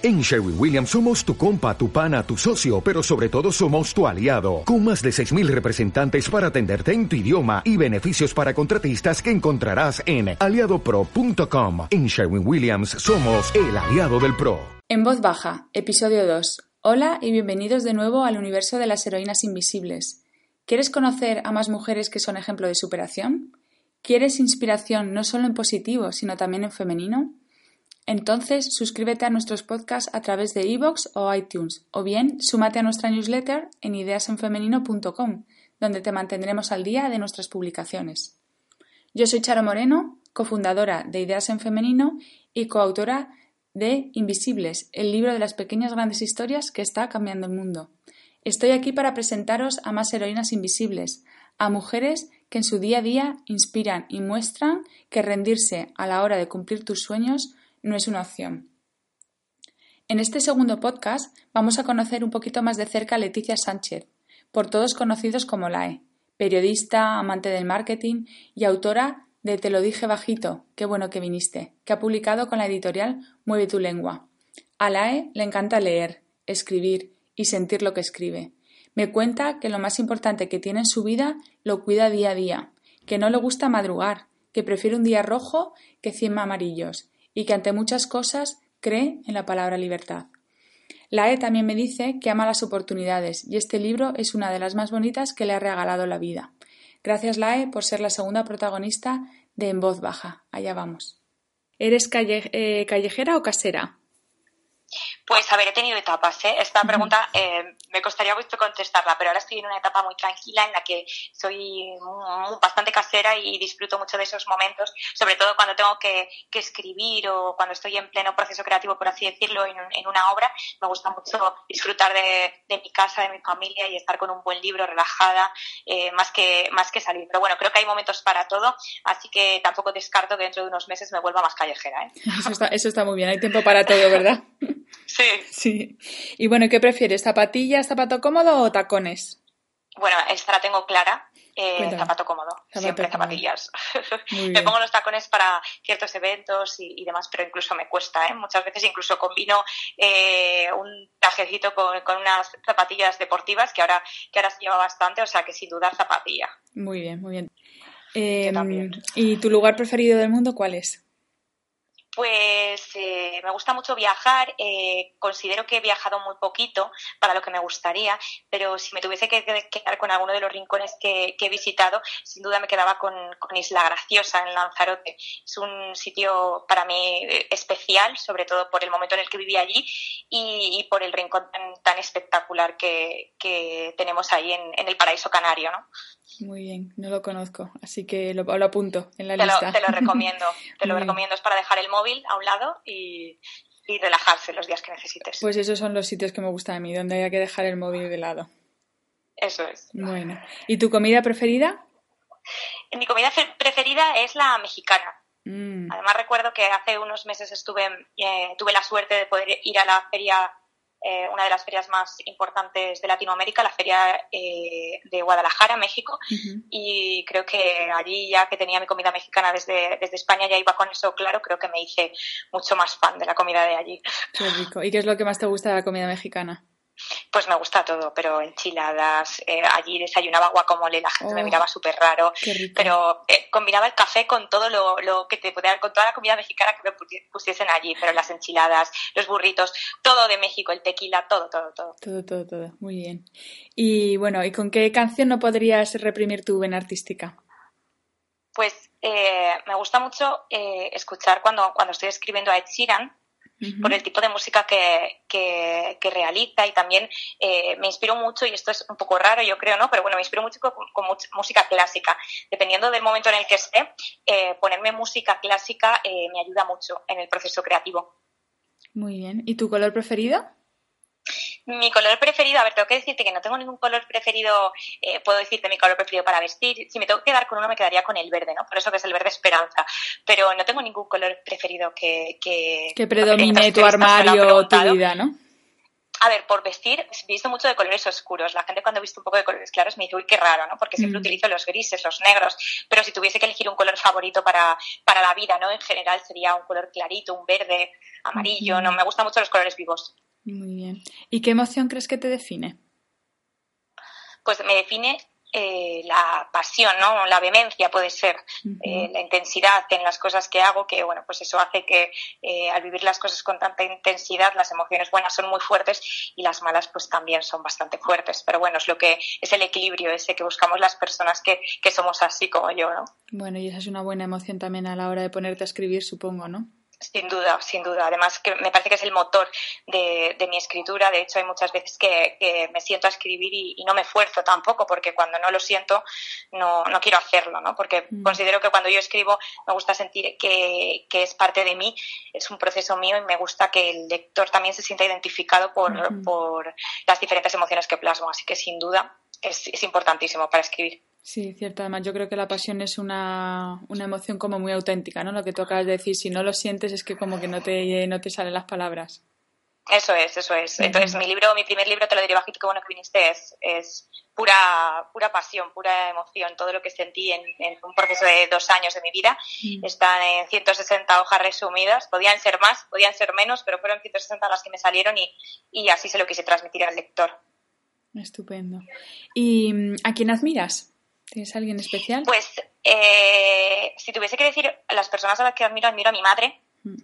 En Sherwin Williams somos tu compa, tu pana, tu socio, pero sobre todo somos tu aliado, con más de 6.000 representantes para atenderte en tu idioma y beneficios para contratistas que encontrarás en aliadopro.com. En Sherwin Williams somos el aliado del PRO. En voz baja, episodio 2. Hola y bienvenidos de nuevo al universo de las heroínas invisibles. ¿Quieres conocer a más mujeres que son ejemplo de superación? ¿Quieres inspiración no solo en positivo, sino también en femenino? Entonces, suscríbete a nuestros podcasts a través de iVoox o iTunes, o bien súmate a nuestra newsletter en ideasenfemenino.com, donde te mantendremos al día de nuestras publicaciones. Yo soy Charo Moreno, cofundadora de Ideas en Femenino y coautora de Invisibles, el libro de las pequeñas grandes historias que está cambiando el mundo. Estoy aquí para presentaros a más heroínas invisibles, a mujeres que en su día a día inspiran y muestran que rendirse a la hora de cumplir tus sueños no es una opción. En este segundo podcast vamos a conocer un poquito más de cerca a Leticia Sánchez, por todos conocidos como LAE, periodista, amante del marketing y autora de Te lo dije bajito, qué bueno que viniste, que ha publicado con la editorial Mueve tu lengua. A LAE le encanta leer, escribir y sentir lo que escribe. Me cuenta que lo más importante que tiene en su vida lo cuida día a día, que no le gusta madrugar, que prefiere un día rojo que cien amarillos y que ante muchas cosas cree en la palabra libertad. La E también me dice que ama las oportunidades y este libro es una de las más bonitas que le ha regalado la vida. Gracias Lae por ser la segunda protagonista de En Voz Baja. Allá vamos. ¿Eres eh, callejera o casera? Pues, a ver, he tenido etapas. ¿eh? Esta pregunta eh, me costaría mucho contestarla, pero ahora estoy en una etapa muy tranquila en la que soy bastante casera y disfruto mucho de esos momentos, sobre todo cuando tengo que, escribir o cuando estoy en pleno proceso creativo, por así decirlo, en, una obra. Me gusta mucho disfrutar de, mi casa, de mi familia y estar con un buen libro, relajada, eh, más, que, más que salir. Pero bueno, creo que hay momentos para todo, así que tampoco descarto que dentro de unos meses me vuelva más callejera. ¿eh? Eso, está, eso está muy bien, hay tiempo para todo, ¿verdad? Sí. Sí. Y bueno, ¿qué prefieres? ¿Zapatillas, zapato cómodo o tacones? Bueno, esta la tengo clara. Eh, zapato cómodo, siempre zapatillas. me pongo los tacones para ciertos eventos y, demás, pero incluso me cuesta, ¿eh? Muchas veces incluso combino eh, un trajecito con, con, unas zapatillas deportivas que ahora, que ahora se lleva bastante, o sea que sin duda zapatilla. Muy bien, muy bien. Eh, ¿Y tu lugar preferido del mundo cuál es? Pues eh, me gusta mucho viajar, eh, considero que he viajado muy poquito para lo que me gustaría, pero si me tuviese que quedar con alguno de los rincones que, he visitado, sin duda me quedaba con, Isla Graciosa en Lanzarote. Es un sitio para mí eh, especial, sobre todo por el momento en el que viví allí y, por el rincón tan, espectacular que, tenemos ahí en, el paraíso canario. ¿no? Muy bien, no lo conozco, así que lo, lo apunto en la lista. te lo recomiendo, te lo recomiendo, es para dejar el móvil a un lado y, relajarse los días que necesites. Pues esos son los sitios que me gustan a mí, donde haya que dejar el móvil de lado. Eso es. Bueno. ¿Y tu comida preferida? Mi comida preferida es la mexicana. Mm. Además recuerdo que hace unos meses estuve, eh, tuve la suerte de poder ir a la feria eh, una de las ferias más importantes de Latinoamérica, la feria eh, de Guadalajara, México, y creo que allí ya que tenía mi comida mexicana desde, desde España, ya iba con eso claro, creo que me hice mucho más fan de la comida de allí. Qué rico. ¿Y qué es lo que más te gusta de la comida mexicana? Pues me gusta todo, pero enchiladas, eh, allí desayunaba guacamole, la gente me oh, miraba súper raro, pero eh, combinaba el café con todo lo, que te podía, con toda la comida mexicana que me pusiesen allí, pero las enchiladas, los burritos, todo de México, el tequila, todo, todo, todo. Todo, todo, todo, muy bien. Y bueno, ¿y con qué canción no podrías reprimir tu vena artística? Pues eh, me gusta mucho escuchar cuando, cuando estoy escribiendo a Ed Sheeran, por el tipo de música que, que, realiza y también eh, me inspiro mucho, y esto es un poco raro yo creo, ¿no? Pero bueno, me inspiro mucho con, música clásica. Dependiendo del momento en el que esté, eh, ponerme música clásica eh, me ayuda mucho en el proceso creativo. Muy bien. ¿Y tu color preferido? Mi color preferido, a ver, tengo que decirte que no tengo ningún color preferido, eh, puedo decirte mi color preferido para vestir. Si me tengo que quedar con uno, me quedaría con el verde, ¿no? Por eso que es el verde esperanza. Pero no tengo ningún color preferido que. Que, que predomine tu armario, tu vida, ¿no? A ver, por vestir, he visto mucho de colores oscuros. La gente cuando he visto un poco de colores claros me dice, uy, qué raro, ¿no? Porque siempre mm. utilizo los grises, los negros. Pero si tuviese que elegir un color favorito para, para la vida, ¿no? En general sería un color clarito, un verde, amarillo, no me gustan mucho los colores vivos. Muy bien. ¿Y qué emoción crees que te define? Pues me define eh, la pasión, ¿no? La vehemencia puede ser, eh, la intensidad en las cosas que hago, que bueno, pues eso hace que eh, al vivir las cosas con tanta intensidad, las emociones buenas son muy fuertes y las malas pues también son bastante fuertes. Pero bueno, es lo que es el equilibrio ese que buscamos las personas que, que somos así como yo, ¿no? Bueno, y esa es una buena emoción también a la hora de ponerte a escribir, supongo, ¿no? Sin duda, sin duda. Además, que me parece que es el motor de, mi escritura. De hecho, hay muchas veces que, me siento a escribir y, no me esfuerzo tampoco, porque cuando no lo siento, no, no quiero hacerlo, ¿no? Porque mm. considero que cuando yo escribo me gusta sentir que, es parte de mí, es un proceso mío y me gusta que el lector también se sienta identificado por, por las diferentes emociones que plasmo. Así que, sin duda, es, es importantísimo para escribir. Sí, cierto. Además, yo creo que la pasión es una, una, emoción como muy auténtica, ¿no? Lo que tú acabas de decir, si no lo sientes es que como que no te, no te salen las palabras. Eso es, eso es. Entonces, mi libro, mi primer libro, te lo diré bajito, que bueno que viniste, es, es pura, pura pasión, pura emoción. Todo lo que sentí en, un proceso de dos años de mi vida mm. están en 160 hojas resumidas. Podían ser más, podían ser menos, pero fueron 160 las que me salieron y, y así se lo quise transmitir al lector. Estupendo. ¿Y mm, a quién admiras? ¿Tienes alguien especial? Pues eh, si tuviese que decir las personas a las que admiro, admiro a mi madre. Mm.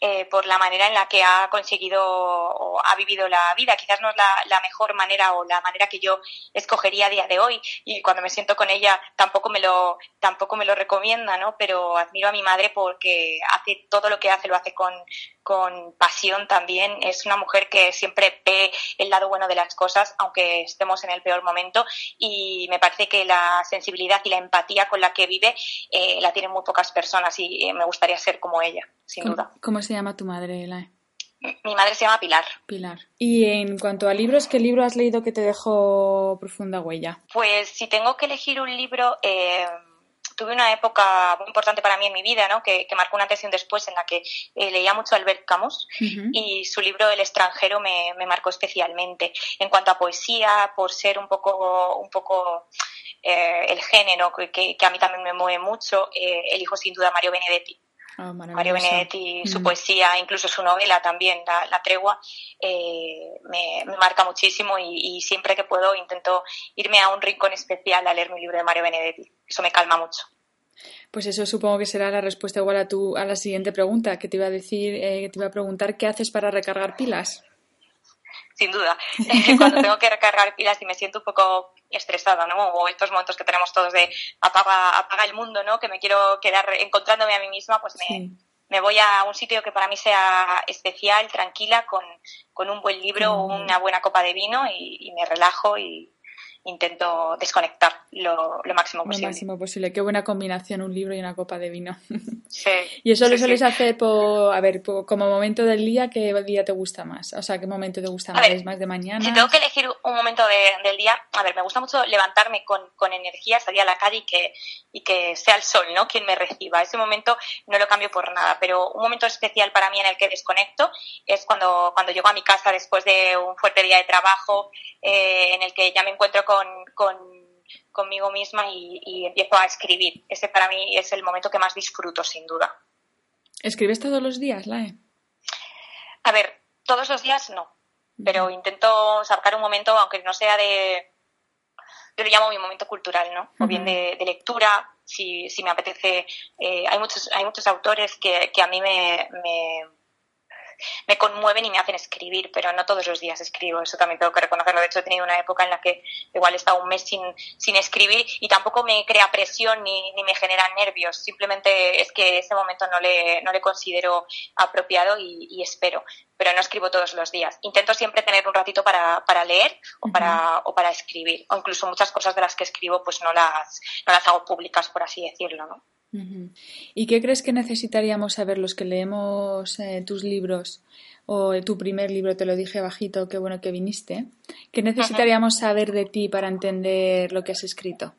Eh, por la manera en la que ha conseguido o ha vivido la vida. Quizás no es la, mejor manera o la manera que yo escogería a día de hoy y cuando me siento con ella tampoco me lo, tampoco me lo recomienda, ¿no? Pero admiro a mi madre porque hace todo lo que hace, lo hace con, con pasión también. Es una mujer que siempre ve el lado bueno de las cosas, aunque estemos en el peor momento. Y me parece que la sensibilidad y la empatía con la que vive eh, la tienen muy pocas personas y eh, me gustaría ser como ella, sin duda. ¿Cómo se llama tu madre, Elae? Mi madre se llama Pilar. Pilar. Y en cuanto a libros, ¿qué libro has leído que te dejó profunda huella? Pues si tengo que elegir un libro, eh, tuve una época muy importante para mí en mi vida, ¿no? que, marcó una antes y un después en la que eh, leía mucho a Albert Camus y su libro El extranjero me, marcó especialmente. En cuanto a poesía, por ser un poco, un poco eh, el género que, a mí también me mueve mucho, eh, elijo sin duda a Mario Benedetti. Ah, Mario Benedetti, su poesía, incluso su novela también, La, Tregua, me, marca muchísimo y, y, siempre que puedo intento irme a un rincón especial a leer mi libro de Mario Benedetti eso me calma mucho. Pues eso supongo que será la respuesta igual a tu a la siguiente pregunta que te iba a decir, eh, que te iba a preguntar qué haces para recargar pilas. Sin duda, cuando tengo que recargar pilas y me siento un poco estresada, ¿no? O estos momentos que tenemos todos de apaga, apaga el mundo, ¿no? Que me quiero quedar encontrándome a mí misma, pues me, voy a un sitio que para mí sea especial, tranquila, con, un buen libro, o una buena copa de vino y me relajo y, intento desconectar lo, máximo posible. Lo máximo posible. Qué buena combinación, un libro y una copa de vino. Sí. y eso lo sueles hacer, por, a ver, como momento del día, ¿qué día te gusta más? O sea, ¿qué momento te gusta más? ¿Es más de mañana? Si tengo que elegir un momento del día, a ver, me gusta mucho levantarme con, con energía, salir a la calle y que, y que sea el sol, ¿no? Quien me reciba. Ese momento no lo cambio por nada, pero un momento especial para mí en el que desconecto es cuando, cuando llego a mi casa después de un fuerte día de trabajo, eh, en el que ya me encuentro con, con conmigo misma y, empiezo a escribir. Ese para mí es el momento que más disfruto, sin duda. ¿Escribes todos los días, Lae? A ver, todos los días no, pero intento sacar un momento, aunque no sea de... Yo lo llamo mi momento cultural, ¿no? O bien de, lectura, si, si, me apetece. Eh, hay, muchos, hay muchos autores que, que a mí me me conmueven y me hacen escribir, pero no todos los días escribo, eso también tengo que reconocerlo. De hecho, he tenido una época en la que igual he estado un mes sin, sin escribir y tampoco me crea presión ni, ni me genera nervios, simplemente es que ese momento no le, no le considero apropiado y, espero, pero no escribo todos los días. Intento siempre tener un ratito para, para leer o, para, o para escribir, o incluso muchas cosas de las que escribo pues no las, no las hago públicas, por así decirlo, ¿no? ¿Y qué crees que necesitaríamos saber los que leemos eh, tus libros o tu primer libro, te lo dije bajito, qué bueno que viniste? ¿Qué necesitaríamos saber de ti para entender lo que has escrito?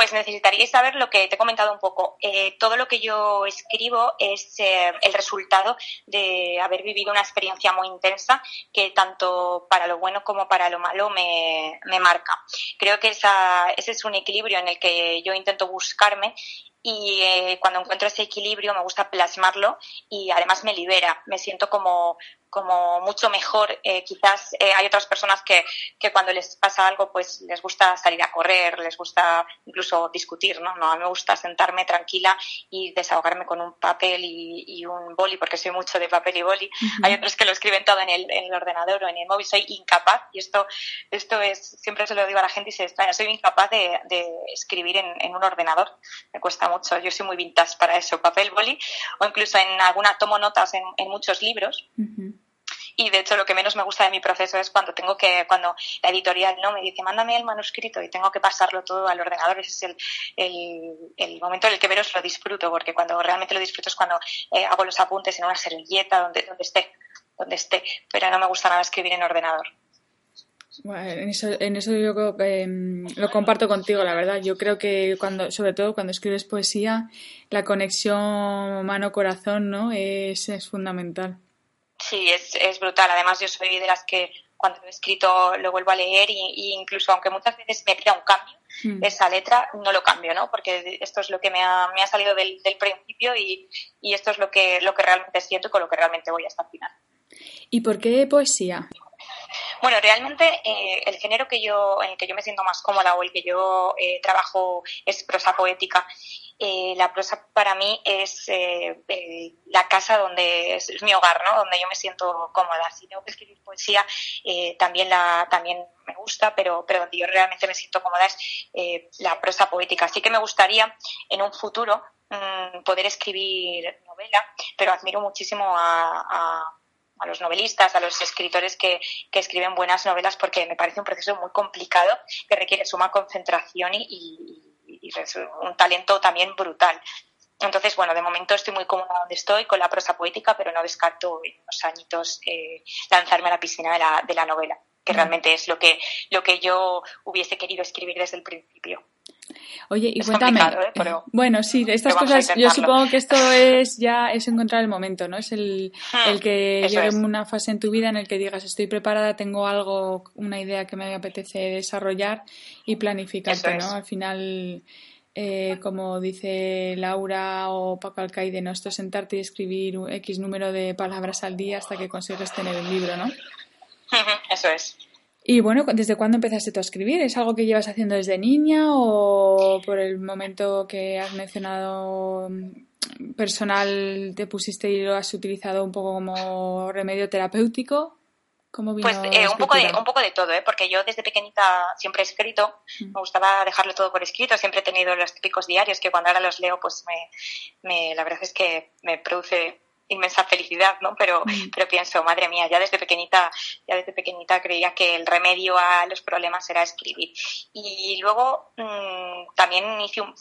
Pues necesitaríais saber lo que te he comentado un poco. Eh, todo lo que yo escribo es eh, el resultado de haber vivido una experiencia muy intensa que tanto para lo bueno como para lo malo me, marca. Creo que esa, ese es un equilibrio en el que yo intento buscarme y eh, cuando encuentro ese equilibrio me gusta plasmarlo y además me libera, me siento como, como mucho mejor. Eh, quizás eh, hay otras personas que, que, cuando les pasa algo, pues les gusta salir a correr, les gusta incluso discutir, ¿no? No, a mí me gusta sentarme tranquila y desahogarme con un papel y, y un boli, porque soy mucho de papel y boli. Hay otros que lo escriben todo en el, en el, ordenador o en el móvil. Soy incapaz, y esto, esto es, siempre se lo digo a la gente y se extraña, soy incapaz de, de escribir en, en, un ordenador. Me cuesta mucho. Yo soy muy vintage para eso, papel, boli, o incluso en alguna, tomo notas en, en muchos libros. Uh y de hecho lo que menos me gusta de mi proceso es cuando tengo que, cuando la editorial no me dice, mándame el manuscrito y tengo que pasarlo todo al ordenador, ese es el, el, momento en el que menos lo disfruto, porque cuando realmente lo disfruto es cuando eh, hago los apuntes en una servilleta, donde, donde esté, donde esté, pero no me gusta nada escribir en ordenador. Bueno, en eso, en eso yo creo que, eh, lo comparto contigo, la verdad. Yo creo que cuando, sobre todo cuando escribes poesía, la conexión mano-corazón, ¿no? Es, es fundamental. Sí, es, es brutal. Además, yo soy de las que cuando lo he escrito lo vuelvo a leer y, incluso aunque muchas veces me pida un cambio mm. esa letra, no lo cambio, ¿no? Porque esto es lo que me ha, me ha salido del, del principio y, y, esto es lo que, lo que realmente siento y con lo que realmente voy hasta el final. ¿Y por qué poesía? Bueno, realmente eh, el género que yo, en el que yo me siento más cómoda o el que yo eh, trabajo es prosa poética. Eh, la prosa para mí es eh, la casa donde es, mi hogar, ¿no? Donde yo me siento cómoda. Si tengo que escribir poesía, eh, también la también me gusta, pero pero donde yo realmente me siento cómoda es eh, la prosa poética. Así que me gustaría en un futuro mmm, poder escribir novela, pero admiro muchísimo a, a a los novelistas, a los escritores que, que, escriben buenas novelas, porque me parece un proceso muy complicado que requiere suma concentración y, y, y un talento también brutal. Entonces, bueno, de momento estoy muy cómoda donde estoy con la prosa poética, pero no descarto en unos añitos eh, lanzarme a la piscina de la, de la novela, que realmente es lo que, lo que yo hubiese querido escribir desde el principio. Oye, y es cuéntame. ¿eh? Pero, bueno, sí, estas cosas, yo supongo que esto es ya es encontrar el momento, ¿no? Es el, hmm, el que llegue es. una fase en tu vida en el que digas, estoy preparada, tengo algo, una idea que me apetece desarrollar y planificarte, ¿no? Al final, eh, como dice Laura o Paco Alcaide, ¿no? Esto es sentarte y escribir X número de palabras al día hasta que consigues tener el libro, ¿no? Eso es. Y bueno, ¿desde cuándo empezaste tú a escribir? ¿Es algo que llevas haciendo desde niña o por el momento que has mencionado mm, personal te pusiste y lo has utilizado un poco como remedio terapéutico? ¿Cómo vino pues eh, un, poco de, un poco de todo, ¿eh? porque yo desde pequeñita siempre he escrito, mm. me gustaba dejarlo todo por escrito, siempre he tenido los típicos diarios que cuando ahora los leo, pues me, me la verdad es que me produce inmensa felicidad, ¿no? Pero, mm. pero pienso, madre mía, ya desde pequeñita, ya desde pequeñita creía que el remedio a los problemas era escribir. Y luego mmm, también hice un,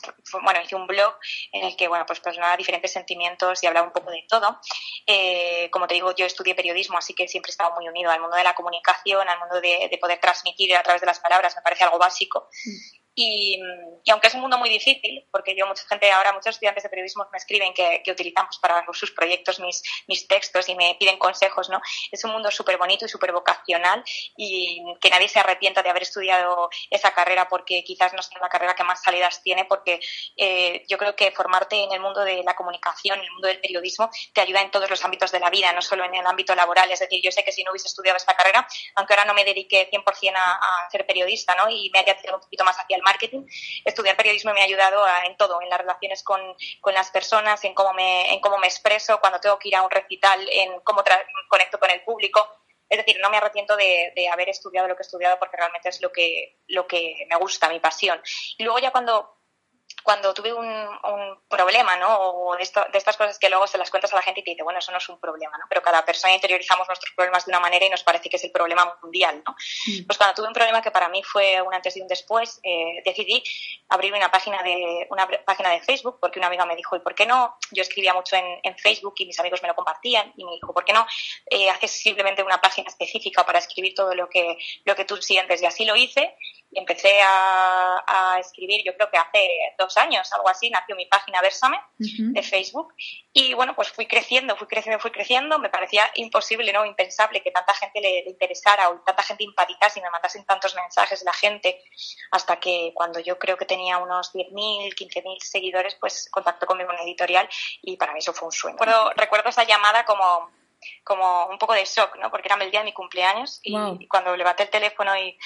bueno, hice un blog en el que, bueno, pues plasmaba diferentes sentimientos y hablaba un poco de todo. Eh, como te digo, yo estudié periodismo, así que siempre he estado muy unido al mundo de la comunicación, al mundo de, de poder transmitir a través de las palabras, me parece algo básico. Mm. Y, y, aunque es un mundo muy difícil, porque yo mucha gente ahora, muchos estudiantes de periodismo me escriben que, que utilizamos para sus proyectos mis, mis textos y me piden consejos, ¿no? Es un mundo súper bonito y súper vocacional y que nadie se arrepienta de haber estudiado esa carrera porque quizás no sea la carrera que más salidas tiene, porque eh, yo creo que formarte en el mundo de la comunicación, en el mundo del periodismo, te ayuda en todos los ámbitos de la vida, no solo en el ámbito laboral. Es decir, yo sé que si no hubiese estudiado esta carrera, aunque ahora no me dedique 100% a, a ser periodista, ¿no? Y me haya tirado un poquito más hacia marketing, estudiar periodismo me ha ayudado en todo, en las relaciones con, con, las personas, en cómo, me, en cómo me expreso, cuando tengo que ir a un recital, en cómo conecto con el público. Es decir, no me arrepiento de, de, haber estudiado lo que he estudiado porque realmente es lo que, lo que me gusta, mi pasión. Y luego ya cuando cuando tuve un, un problema, ¿no? O de, esto, de, estas cosas que luego se las cuentas a la gente y te dice, bueno, eso no es un problema, ¿no? Pero cada persona interiorizamos nuestros problemas de una manera y nos parece que es el problema mundial, ¿no? Mm. Pues cuando tuve un problema que para mí fue un antes y un después, eh, decidí abrir una página de una página de Facebook porque una amiga me dijo, ¿y por qué no? Yo escribía mucho en, en Facebook y mis amigos me lo compartían y me dijo, ¿por qué no eh, haces simplemente una página específica para escribir todo lo que, lo que tú sientes? Y así lo hice empecé a, escribir, yo creo que hace dos años, algo así, nació mi página Versame de Facebook. Y bueno, pues fui creciendo, fui creciendo, fui creciendo. Me parecía imposible, ¿no? Impensable que tanta gente le, interesara o tanta gente empatizase y me mandasen tantos mensajes de la gente. Hasta que cuando yo creo que tenía unos 10.000, 15.000 seguidores, pues contactó conmigo en editorial y para mí eso fue un sueño. Recuerdo, recuerdo esa llamada como como un poco de shock, ¿no? Porque era el día de mi cumpleaños y cuando levanté el teléfono y,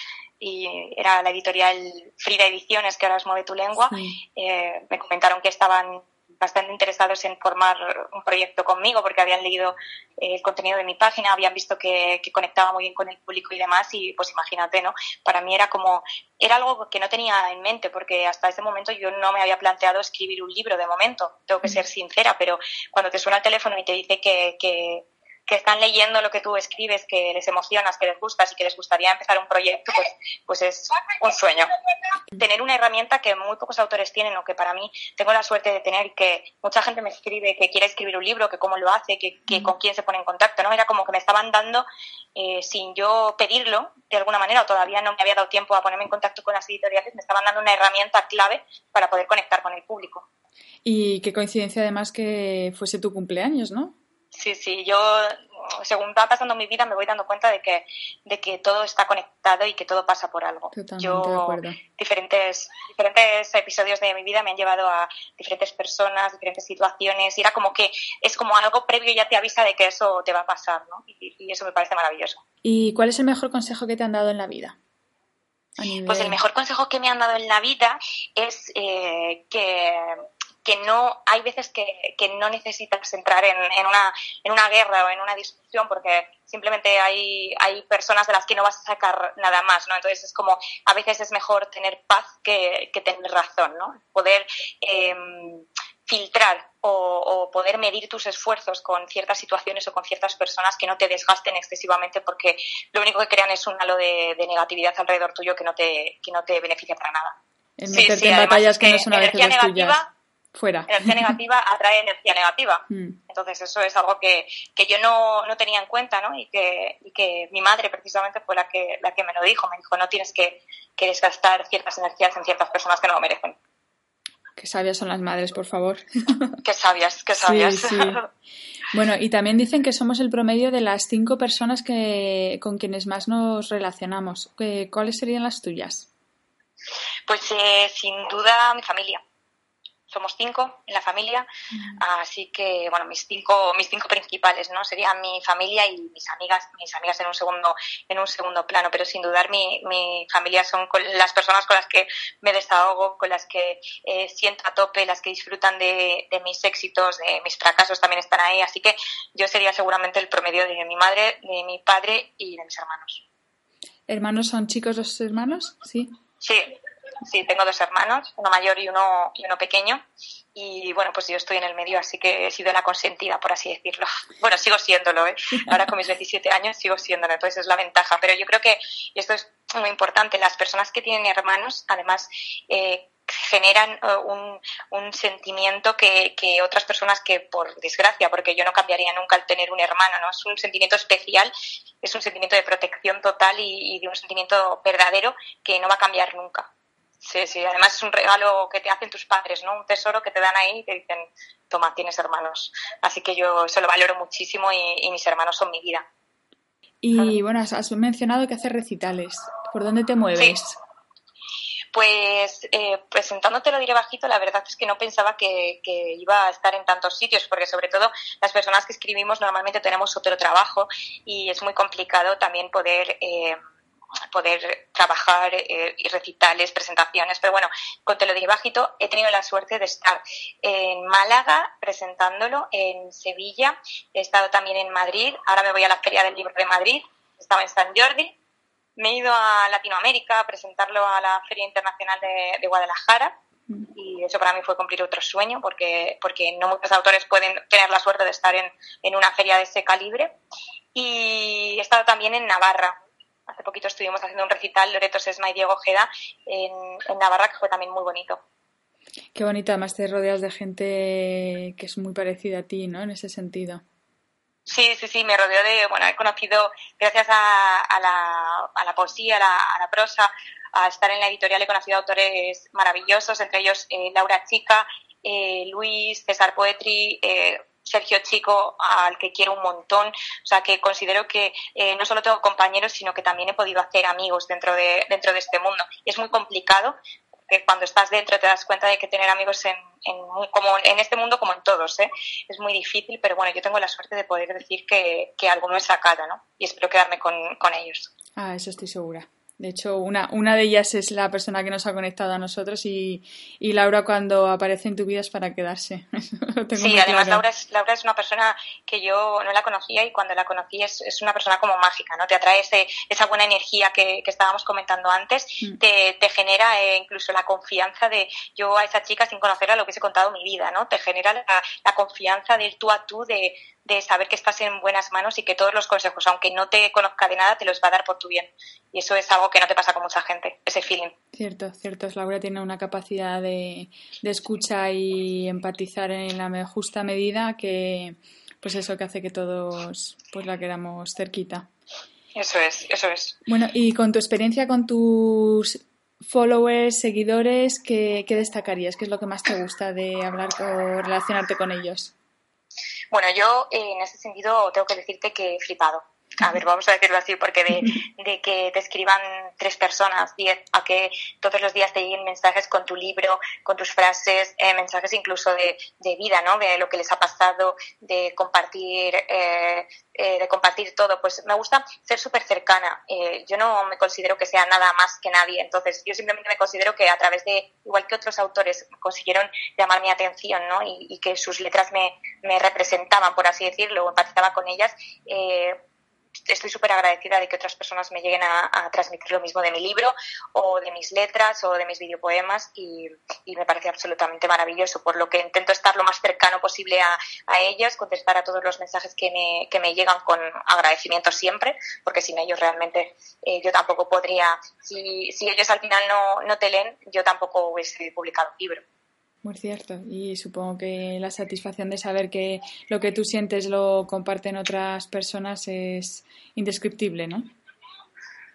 era la editorial Frida Ediciones, que ahora es Mueve tu Lengua, eh, me comentaron que estaban bastante interesados en formar un proyecto conmigo porque habían leído eh, el contenido de mi página, habían visto que, conectaba muy bien con el público y demás y pues imagínate, ¿no? Para mí era como, era algo que no tenía en mente porque hasta ese momento yo no me había planteado escribir un libro de momento, tengo que ser sincera, pero cuando te suena el teléfono y te dice que, que que están leyendo lo que tú escribes, que les emocionas, que les gustas y que les gustaría empezar un proyecto, pues, pues es un sueño. Tener una herramienta que muy pocos autores tienen o que para mí tengo la suerte de tener y que mucha gente me escribe que quiere escribir un libro, que cómo lo hace, que, con quién se pone en contacto, ¿no? Era como que me estaban dando, eh, sin yo pedirlo de alguna manera, o todavía no me había dado tiempo a ponerme en contacto con las editoriales, me estaban dando una herramienta clave para poder conectar con el público. Y qué coincidencia además que fuese tu cumpleaños, ¿no? Sí, sí, yo según va pasando mi vida me voy dando cuenta de que, de que todo está conectado y que todo pasa por algo. yo, diferentes, diferentes episodios de mi vida me han llevado a diferentes personas, diferentes situaciones, y era como que es como algo previo y ya te avisa de que eso te va a pasar, ¿no? Y, eso me parece maravilloso. ¿Y cuál es el mejor consejo que te han dado en la vida? Pues el mejor consejo que me han dado en la vida es eh, que que no hay veces que, que no necesitas entrar en, en, una, en una guerra o en una discusión porque simplemente hay, hay personas de las que no vas a sacar nada más, ¿no? Entonces es como a veces es mejor tener paz que, que tener razón, ¿no? Poder em, filtrar o, o, poder medir tus esfuerzos con ciertas situaciones o con ciertas personas que no te desgasten excesivamente porque lo único que crean es un halo de, de negatividad alrededor tuyo que no te, que no te beneficia para nada. En meterte en batallas que no son a veces las tuyas fuera. Energía negativa atrae energía negativa. Mm. Entonces eso es algo que, que yo no, no, tenía en cuenta, ¿no? Y que, y que mi madre precisamente fue la que, la que me lo dijo. Me dijo, no tienes que, que desgastar ciertas energías en ciertas personas que no lo merecen. Qué sabias son las madres, por favor. Qué sabias, qué sabias. Sí, sí. Bueno, y también dicen que somos el promedio de las cinco personas que, con quienes más nos relacionamos. ¿Cuáles serían las tuyas? Pues eh, sin duda mi familia somos cinco en la familia, así que bueno, mis cinco, mis cinco principales, ¿no? Serían mi familia y mis amigas, mis amigas en un segundo, en un segundo plano, pero sin dudar mi, mi familia son las personas con las que me desahogo, con las que eh, siento a tope, las que disfrutan de, de, mis éxitos, de mis fracasos también están ahí, así que yo sería seguramente el promedio de mi madre, de mi padre y de mis hermanos. ¿Hermanos son chicos los hermanos? Sí. Sí, Sí, tengo dos hermanos, uno mayor y uno, uno pequeño. Y bueno, pues yo estoy en el medio, así que he sido la consentida, por así decirlo. Bueno, sigo siéndolo, ¿eh? Ahora con mis 17 años sigo siéndolo, entonces es la ventaja. Pero yo creo que, esto es muy importante, las personas que tienen hermanos, además, eh, generan eh, un, un, sentimiento que, que, otras personas que por desgracia, porque yo no cambiaría nunca al tener un hermano, ¿no? Es un sentimiento especial, es un sentimiento de protección total y de un sentimiento verdadero que no va a cambiar nunca. Sí, sí, además es un regalo que te hacen tus padres, ¿no? Un tesoro que te dan ahí y te dicen, toma, tienes hermanos. Así que yo se lo valoro muchísimo y, mis hermanos son mi vida. Y bueno, has, mencionado que haces recitales. ¿Por dónde te mueves? Pues eh, presentándote lo diré bajito, la verdad es que no pensaba que, iba a estar en tantos sitios, porque sobre todo las personas que escribimos normalmente tenemos otro trabajo y es muy complicado también poder... Eh, poder trabajar eh, y recitales, presentaciones, pero bueno, con Te lo diré bajito he tenido la suerte de estar en Málaga presentándolo, en Sevilla, he estado también en Madrid, ahora me voy a la Feria del Libro de Madrid, estaba en San Jordi, me he ido a Latinoamérica a presentarlo a la Feria Internacional de, Guadalajara y eso para mí fue cumplir otro sueño porque, porque no muchos autores pueden tener la suerte de estar en, en una feria de ese calibre. Y he estado también en Navarra, Hace poquito estuvimos haciendo un recital, Loreto Sesma y Diego Ojeda, en, Navarra, que fue también muy bonito. Qué bonito, además te rodeas de gente que es muy parecida a ti, ¿no? En ese sentido. Sí, sí, sí, me rodeo de, bueno, he conocido, gracias a, la, a la, poesía, a la, prosa, a estar en la editorial he conocido autores maravillosos, entre ellos eh, Laura Chica, eh, Luis, César Poetri, eh, Sergio Chico, al que quiero un montón. O sea, que considero que no solo tengo compañeros, sino que también he podido hacer amigos dentro de, dentro de este mundo. es muy complicado, que cuando estás dentro te das cuenta de que tener amigos en, como en este mundo como en todos, ¿eh? es muy difícil, pero bueno, yo tengo la suerte de poder decir que, que alguno es sacado, ¿no? Y espero quedarme con, con ellos. Ah, eso estoy segura. De hecho, una, una de ellas es la persona que nos ha conectado a nosotros y, y Laura cuando aparece en tu vida es para quedarse. sí, además Laura es, Laura es una persona que yo no la conocía y cuando la conocí es, es una persona como mágica, ¿no? Te atrae ese, esa buena energía que, que estábamos comentando antes, mm. te, te, genera eh, incluso la confianza de yo a esa chica sin conocerla lo hubiese contado mi vida, ¿no? Te genera la, la confianza del tú a tú de, de saber que estás en buenas manos y que todos los consejos, aunque no te conozca de nada, te los va a dar por tu bien. Y eso es algo que no te pasa con mucha gente, ese feeling. Cierto, cierto. Laura tiene una capacidad de, de escucha y empatizar en la justa medida que, pues eso que hace que todos pues la queramos cerquita. Eso es, eso es. Bueno, y con tu experiencia con tus followers, seguidores, ¿qué, qué destacarías? ¿Qué es lo que más te gusta de hablar o relacionarte con ellos? Bueno, yo eh, en ese sentido tengo que decirte que he flipado. A ver, vamos a decirlo así, porque de, que te escriban tres personas, diez, a que todos los días te lleguen mensajes con tu libro, con tus frases, eh, mensajes incluso de, vida, ¿no? De lo que les ha pasado, de compartir, eh, de compartir todo. Pues me gusta ser súper cercana. yo no me considero que sea nada más que nadie. Entonces, yo simplemente me considero que a través de, igual que otros autores consiguieron llamar mi atención, ¿no? Y, que sus letras me, me representaban, por así decirlo, o empatizaba con ellas, eh, estoy súper agradecida de que otras personas me lleguen a, transmitir lo mismo de mi libro o de mis letras o de mis videopoemas y, y, me parece absolutamente maravilloso, por lo que intento estar lo más cercano posible a, a ellas, contestar a todos los mensajes que me, que me llegan con agradecimiento siempre, porque sin ellos realmente eh, yo tampoco podría, si, si ellos al final no, no te leen, yo tampoco hubiese publicado un libro. Muy cierto. Y supongo que la satisfacción de saber que lo que tú sientes lo comparten otras personas es indescriptible, ¿no?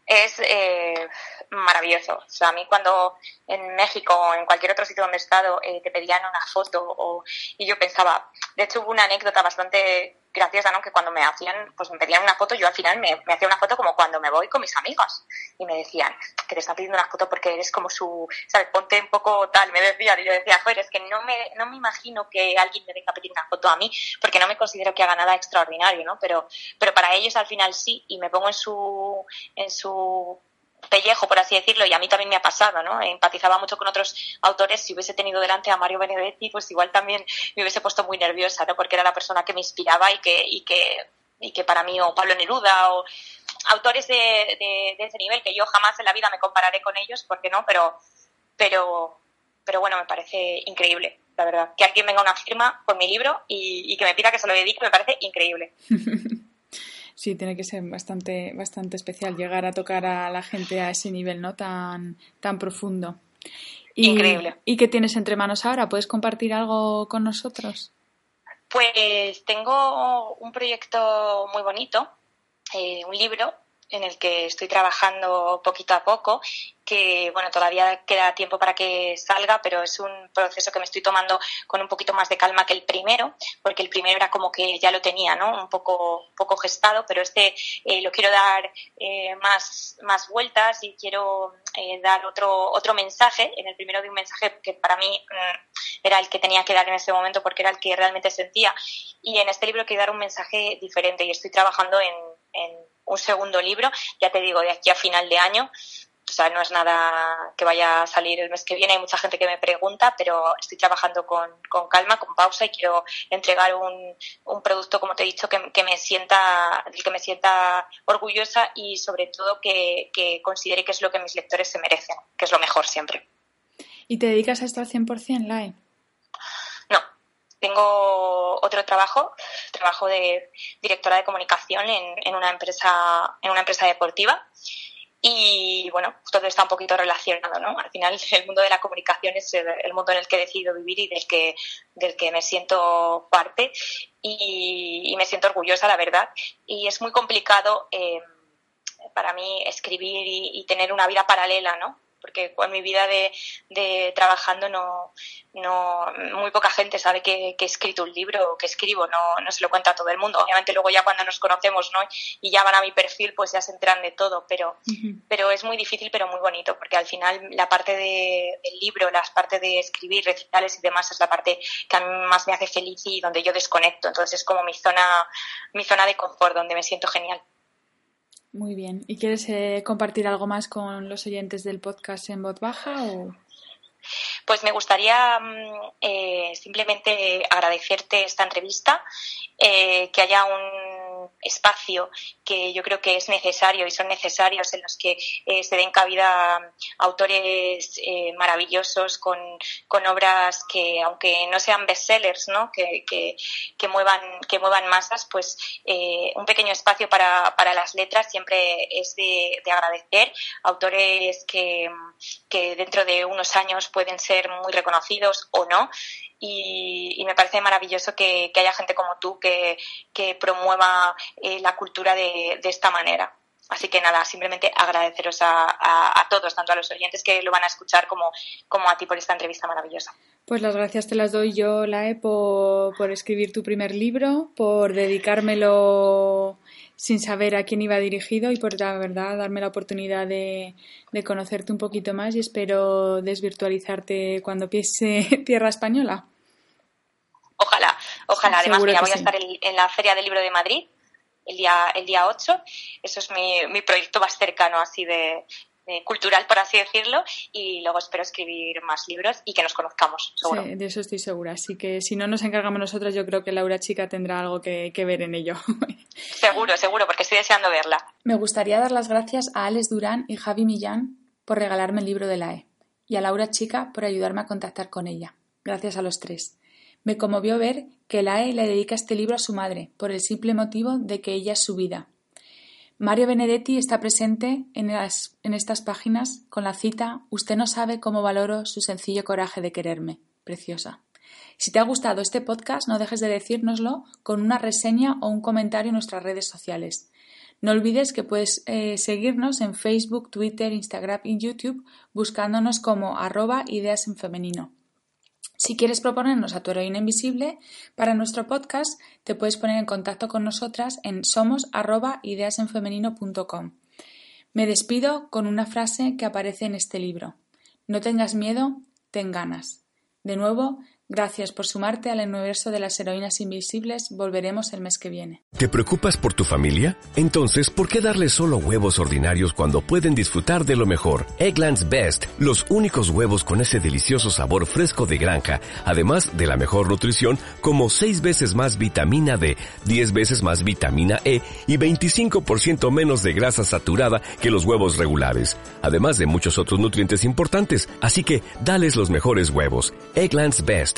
Es eh, maravilloso. O sea, a mí cuando en México o en cualquier otro sitio donde he estado eh, te pedían una foto o, y yo pensaba, de hecho hubo una anécdota bastante graciosa, ¿no? Que cuando me hacían, pues me pedían una foto, yo al final me, me hacía una foto como cuando me voy con mis amigos y me decían que te están pidiendo una foto porque eres como su, ¿sabes? Ponte un poco tal, me decían y yo decía, joder, es que no me, no me imagino que alguien me venga a pedir una foto a mí porque no me considero que haga nada extraordinario, ¿no? Pero, pero para ellos al final sí y me pongo en su, en su pellejo, por así decirlo, y a mí también me ha pasado, ¿no? Empatizaba mucho con otros autores. Si hubiese tenido delante a Mario Benedetti, pues igual también me hubiese puesto muy nerviosa, ¿no? Porque era la persona que me inspiraba y que, y que, y que para mí, o Pablo Neruda, o autores de, de, ese nivel, que yo jamás en la vida me compararé con ellos, porque no, pero, pero, pero bueno, me parece increíble, la verdad. Que alguien venga una firma con mi libro y, y que me pida que se lo dedique, me parece increíble. sí, tiene que ser bastante, bastante especial llegar a tocar a la gente a ese nivel, ¿no? Tan, tan profundo. Increíble. ¿Y qué tienes entre manos ahora? ¿Puedes compartir algo con nosotros? Pues tengo un proyecto muy bonito, eh, un libro en el que estoy trabajando poquito a poco, que bueno, todavía queda tiempo para que salga, pero es un proceso que me estoy tomando con un poquito más de calma que el primero, porque el primero era como que ya lo tenía, ¿no? Un poco, poco gestado, pero este eh, lo quiero dar eh, más, más vueltas y quiero eh, dar otro, otro mensaje. En el primero de un mensaje que para mí mm, era el que tenía que dar en ese momento porque era el que realmente sentía. Y en este libro quiero dar un mensaje diferente y estoy trabajando en, en un segundo libro, ya te digo, de aquí a final de año. O sea, no es nada que vaya a salir el mes que viene. Hay mucha gente que me pregunta, pero estoy trabajando con, con calma, con pausa y quiero entregar un, un producto, como te he dicho, que, que, me sienta, del que me sienta orgullosa y sobre todo que, que considere que es lo que mis lectores se merecen, que es lo mejor siempre. ¿Y te dedicas a esto al 100%, Lai? Tengo otro trabajo, trabajo de directora de comunicación en, en, una empresa, en una empresa deportiva. Y bueno, todo está un poquito relacionado, ¿no? Al final el mundo de la comunicación es el, mundo en el que he decidido vivir y del que, del que me siento parte y, me siento orgullosa, la verdad. Y es muy complicado eh, para mí escribir y, tener una vida paralela, ¿no? Porque con mi vida de, de trabajando no, no, muy poca gente sabe que, he escrito un libro o que escribo, no, no se lo cuenta a todo el mundo. Obviamente luego ya cuando nos conocemos ¿no? y ya van a mi perfil, pues ya se enteran de todo, pero, pero es muy difícil, pero muy bonito, porque al final la parte de, del libro, la parte de escribir, recitales y demás es la parte que a mí más me hace feliz y donde yo desconecto. Entonces es como mi zona, mi zona de confort, donde me siento genial. Muy bien. ¿Y quieres eh, compartir algo más con los oyentes del podcast en voz baja o...? Pues me gustaría mm, eh, simplemente agradecerte esta entrevista, eh, que haya un espacio que yo creo que es necesario y son necesarios en los que eh, se den cabida autores maravillosos con, obras que, aunque no sean bestsellers, ¿no? que, que, muevan, que muevan masas, pues un pequeño espacio para, para, las letras siempre es de, de agradecer. Autores que, que dentro de unos años pueden ser muy reconocidos o no. Y, me parece maravilloso que, haya gente como tú que, promueva eh, la cultura de, esta manera. Así que nada, simplemente agradeceros a, todos, tanto a los oyentes que lo van a escuchar como, como a ti por esta entrevista maravillosa. Pues las gracias te las doy yo, Lae, por, por escribir tu primer libro, por dedicármelo sin saber a quién iba dirigido y por la verdad darme la oportunidad de, conocerte un poquito más y espero desvirtualizarte cuando piese tierra española. Ojalá, ojalá. Además, voy a estar en, la Feria del Libro de Madrid el día, el día 8. Eso es mi, mi proyecto más cercano así de, cultural, por así decirlo, y luego espero escribir más libros y que nos conozcamos, seguro. Sí, de eso estoy segura. Así que si no nos encargamos nosotros, yo creo que Laura Chica tendrá algo que, ver en ello. seguro, seguro, porque estoy deseando verla. Me gustaría dar las gracias a Alex Durán y Javi Millán por regalarme el libro de la E y a Laura Chica por ayudarme a contactar con ella. Gracias a los tres. Me conmovió ver que la E le dedica este libro a su madre, por el simple motivo de que ella es su vida, Mario Benedetti está presente en, estas páginas con la cita Usted no sabe cómo valoro su sencillo coraje de quererme. Preciosa. Si te ha gustado este podcast, no dejes de decírnoslo con una reseña o un comentario en nuestras redes sociales. No olvides que puedes eh, seguirnos en Facebook, Twitter, Instagram y YouTube buscándonos como arroba ideas en femenino. Si quieres proponernos a tu heroína invisible para nuestro podcast, te puedes poner en contacto con nosotras en somos@ideasenfemenino.com. Me despido con una frase que aparece en este libro. No tengas miedo, ten ganas. De nuevo, Gracias por sumarte al universo de las heroínas invisibles. Volveremos el mes que viene. ¿Te preocupas por tu familia? Entonces, ¿por qué darles solo huevos ordinarios cuando pueden disfrutar de lo mejor? Eggland's Best, los únicos huevos con ese delicioso sabor fresco de granja, además de la mejor nutrición, como 6 veces más vitamina D, 10 veces más vitamina E y 25% menos de grasa saturada que los huevos regulares, además de muchos otros nutrientes importantes. Así que, dales los mejores huevos. Eggland's Best